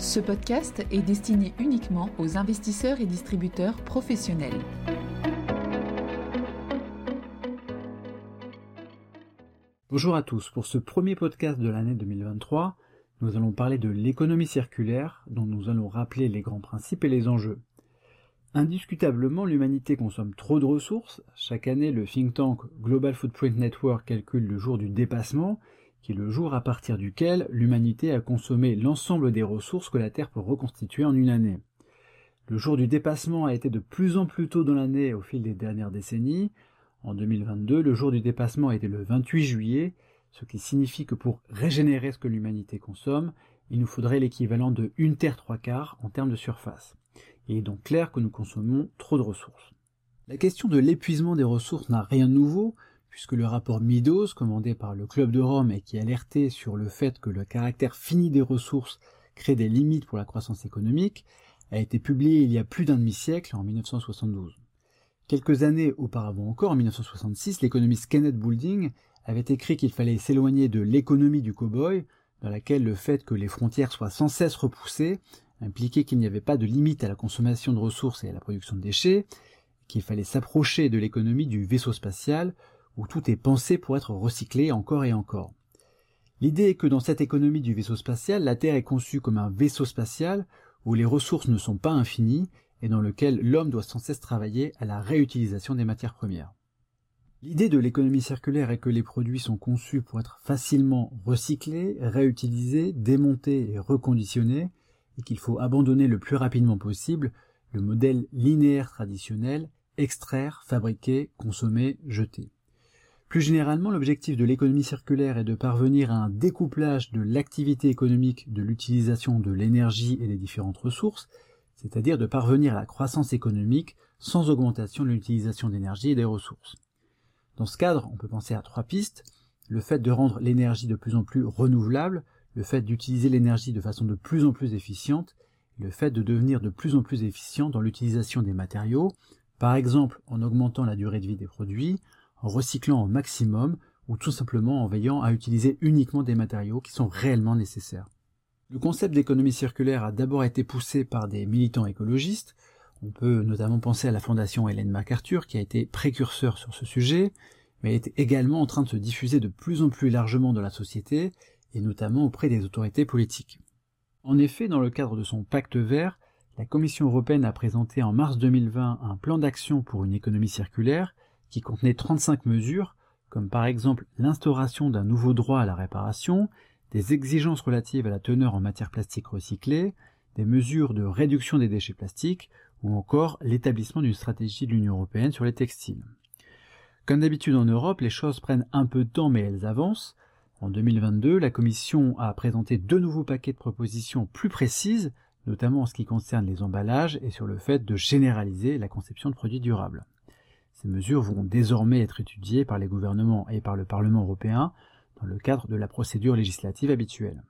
Ce podcast est destiné uniquement aux investisseurs et distributeurs professionnels. Bonjour à tous, pour ce premier podcast de l'année 2023, nous allons parler de l'économie circulaire, dont nous allons rappeler les grands principes et les enjeux. Indiscutablement, l'humanité consomme trop de ressources. Chaque année, le think tank Global Footprint Network calcule le jour du dépassement qui est le jour à partir duquel l'humanité a consommé l'ensemble des ressources que la Terre peut reconstituer en une année. Le jour du dépassement a été de plus en plus tôt dans l'année au fil des dernières décennies. En 2022, le jour du dépassement a été le 28 juillet, ce qui signifie que pour régénérer ce que l'humanité consomme, il nous faudrait l'équivalent de une Terre trois quarts en termes de surface. Il est donc clair que nous consommons trop de ressources. La question de l'épuisement des ressources n'a rien de nouveau, puisque le rapport Midos, commandé par le Club de Rome et qui alertait sur le fait que le caractère fini des ressources crée des limites pour la croissance économique, a été publié il y a plus d'un demi-siècle, en 1972. Quelques années auparavant encore, en 1966, l'économiste Kenneth Boulding avait écrit qu'il fallait s'éloigner de l'économie du cow-boy, dans laquelle le fait que les frontières soient sans cesse repoussées impliquait qu'il n'y avait pas de limite à la consommation de ressources et à la production de déchets, qu'il fallait s'approcher de l'économie du vaisseau spatial, où tout est pensé pour être recyclé encore et encore. L'idée est que dans cette économie du vaisseau spatial, la Terre est conçue comme un vaisseau spatial où les ressources ne sont pas infinies et dans lequel l'homme doit sans cesse travailler à la réutilisation des matières premières. L'idée de l'économie circulaire est que les produits sont conçus pour être facilement recyclés, réutilisés, démontés et reconditionnés, et qu'il faut abandonner le plus rapidement possible le modèle linéaire traditionnel, extraire, fabriquer, consommer, jeter. Plus généralement, l'objectif de l'économie circulaire est de parvenir à un découplage de l'activité économique de l'utilisation de l'énergie et des différentes ressources, c'est-à-dire de parvenir à la croissance économique sans augmentation de l'utilisation d'énergie et des ressources. Dans ce cadre, on peut penser à trois pistes. Le fait de rendre l'énergie de plus en plus renouvelable, le fait d'utiliser l'énergie de façon de plus en plus efficiente, le fait de devenir de plus en plus efficient dans l'utilisation des matériaux, par exemple en augmentant la durée de vie des produits, en recyclant au maximum ou tout simplement en veillant à utiliser uniquement des matériaux qui sont réellement nécessaires. Le concept d'économie circulaire a d'abord été poussé par des militants écologistes. On peut notamment penser à la fondation Hélène MacArthur qui a été précurseur sur ce sujet, mais est également en train de se diffuser de plus en plus largement dans la société et notamment auprès des autorités politiques. En effet, dans le cadre de son pacte vert, la Commission européenne a présenté en mars 2020 un plan d'action pour une économie circulaire qui contenait 35 mesures, comme par exemple l'instauration d'un nouveau droit à la réparation, des exigences relatives à la teneur en matière plastique recyclée, des mesures de réduction des déchets plastiques, ou encore l'établissement d'une stratégie de l'Union européenne sur les textiles. Comme d'habitude en Europe, les choses prennent un peu de temps mais elles avancent. En 2022, la Commission a présenté deux nouveaux paquets de propositions plus précises, notamment en ce qui concerne les emballages et sur le fait de généraliser la conception de produits durables. Ces mesures vont désormais être étudiées par les gouvernements et par le Parlement européen dans le cadre de la procédure législative habituelle.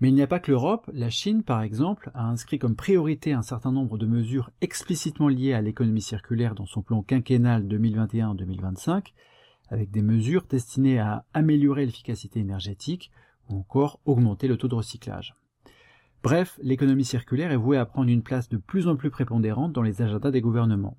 Mais il n'y a pas que l'Europe, la Chine par exemple a inscrit comme priorité un certain nombre de mesures explicitement liées à l'économie circulaire dans son plan quinquennal 2021-2025, avec des mesures destinées à améliorer l'efficacité énergétique ou encore augmenter le taux de recyclage. Bref, l'économie circulaire est vouée à prendre une place de plus en plus prépondérante dans les agendas des gouvernements.